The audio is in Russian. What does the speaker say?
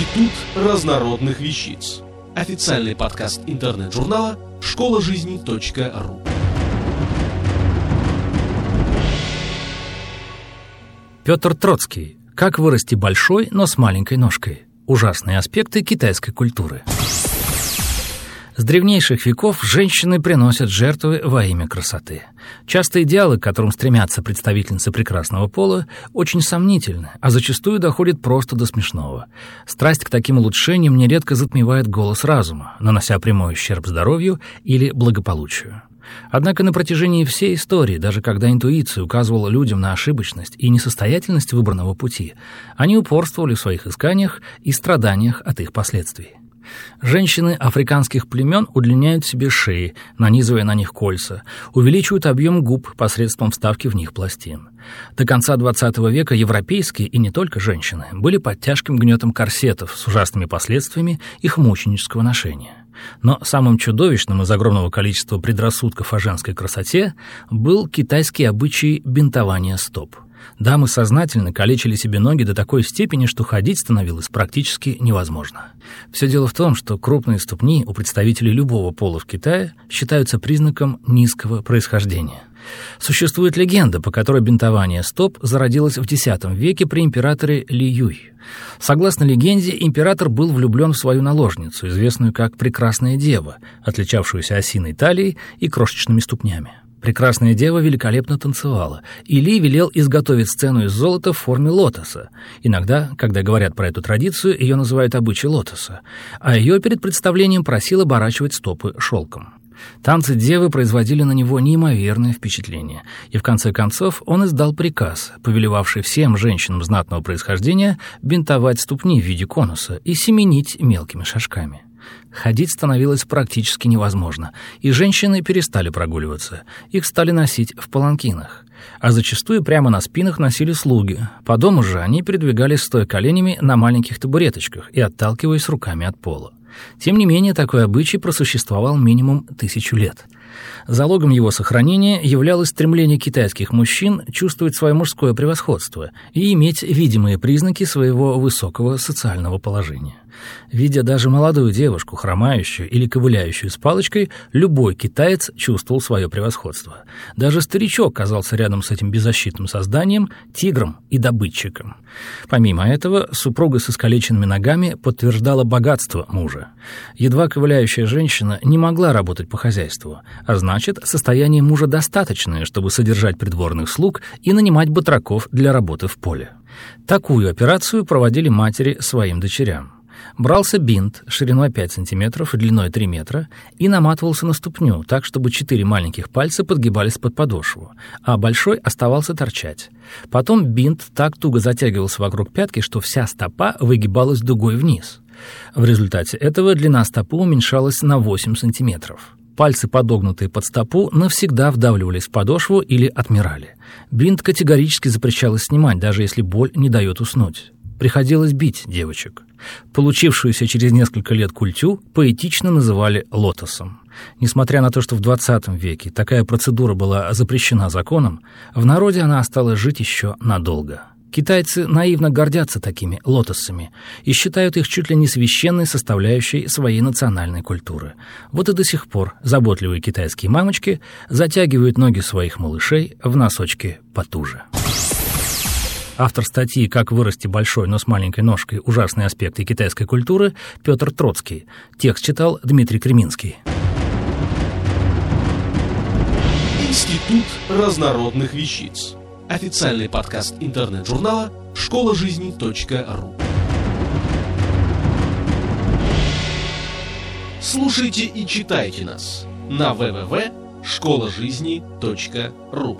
Институт разнородных вещиц. Официальный подкаст интернет-журнала школа жизни .ру. Петр Троцкий. Как вырасти большой, но с маленькой ножкой. Ужасные аспекты китайской культуры. С древнейших веков женщины приносят жертвы во имя красоты. Часто идеалы, к которым стремятся представительницы прекрасного пола, очень сомнительны, а зачастую доходят просто до смешного. Страсть к таким улучшениям нередко затмевает голос разума, нанося прямой ущерб здоровью или благополучию. Однако на протяжении всей истории, даже когда интуиция указывала людям на ошибочность и несостоятельность выбранного пути, они упорствовали в своих исканиях и страданиях от их последствий. Женщины африканских племен удлиняют себе шеи, нанизывая на них кольца, увеличивают объем губ посредством вставки в них пластин. До конца XX века европейские, и не только женщины, были под тяжким гнетом корсетов с ужасными последствиями их мученического ношения. Но самым чудовищным из огромного количества предрассудков о женской красоте был китайский обычай бинтования стоп – Дамы сознательно калечили себе ноги до такой степени, что ходить становилось практически невозможно. Все дело в том, что крупные ступни у представителей любого пола в Китае считаются признаком низкого происхождения. Существует легенда, по которой бинтование стоп зародилось в X веке при императоре Ли Юй. Согласно легенде, император был влюблен в свою наложницу, известную как «прекрасная дева», отличавшуюся осиной талией и крошечными ступнями. Прекрасная дева великолепно танцевала, и Ли велел изготовить сцену из золота в форме лотоса. Иногда, когда говорят про эту традицию, ее называют обычай лотоса, а ее перед представлением просил оборачивать стопы шелком. Танцы девы производили на него неимоверное впечатление, и в конце концов он издал приказ, повелевавший всем женщинам знатного происхождения бинтовать ступни в виде конуса и семенить мелкими шажками. Ходить становилось практически невозможно, и женщины перестали прогуливаться. Их стали носить в паланкинах. А зачастую прямо на спинах носили слуги. По дому же они передвигались стоя коленями на маленьких табуреточках и отталкиваясь руками от пола. Тем не менее, такой обычай просуществовал минимум тысячу лет. Залогом его сохранения являлось стремление китайских мужчин чувствовать свое мужское превосходство и иметь видимые признаки своего высокого социального положения. Видя даже молодую девушку, хромающую или ковыляющую с палочкой, любой китаец чувствовал свое превосходство. Даже старичок казался рядом с этим беззащитным созданием тигром и добытчиком. Помимо этого, супруга с искалеченными ногами подтверждала богатство мужа. Едва ковыляющая женщина не могла работать по хозяйству, а значит, состояние мужа достаточное, чтобы содержать придворных слуг и нанимать батраков для работы в поле. Такую операцию проводили матери своим дочерям. Брался бинт шириной 5 см и длиной 3 метра и наматывался на ступню, так, чтобы четыре маленьких пальца подгибались под подошву, а большой оставался торчать. Потом бинт так туго затягивался вокруг пятки, что вся стопа выгибалась дугой вниз. В результате этого длина стопы уменьшалась на 8 сантиметров. Пальцы, подогнутые под стопу, навсегда вдавливались в подошву или отмирали. Бинт категорически запрещалось снимать, даже если боль не дает уснуть. Приходилось бить девочек. Получившуюся через несколько лет культю поэтично называли лотосом. Несмотря на то, что в 20 веке такая процедура была запрещена законом, в народе она осталась жить еще надолго. Китайцы наивно гордятся такими лотосами и считают их чуть ли не священной составляющей своей национальной культуры. Вот и до сих пор заботливые китайские мамочки затягивают ноги своих малышей в носочки потуже. Автор статьи «Как вырасти большой, но с маленькой ножкой. Ужасные аспекты китайской культуры» Петр Троцкий. Текст читал Дмитрий Креминский. Институт разнородных вещиц. Официальный подкаст интернет-журнала школа жизни .ру. Слушайте и читайте нас на www.школажизни.ру.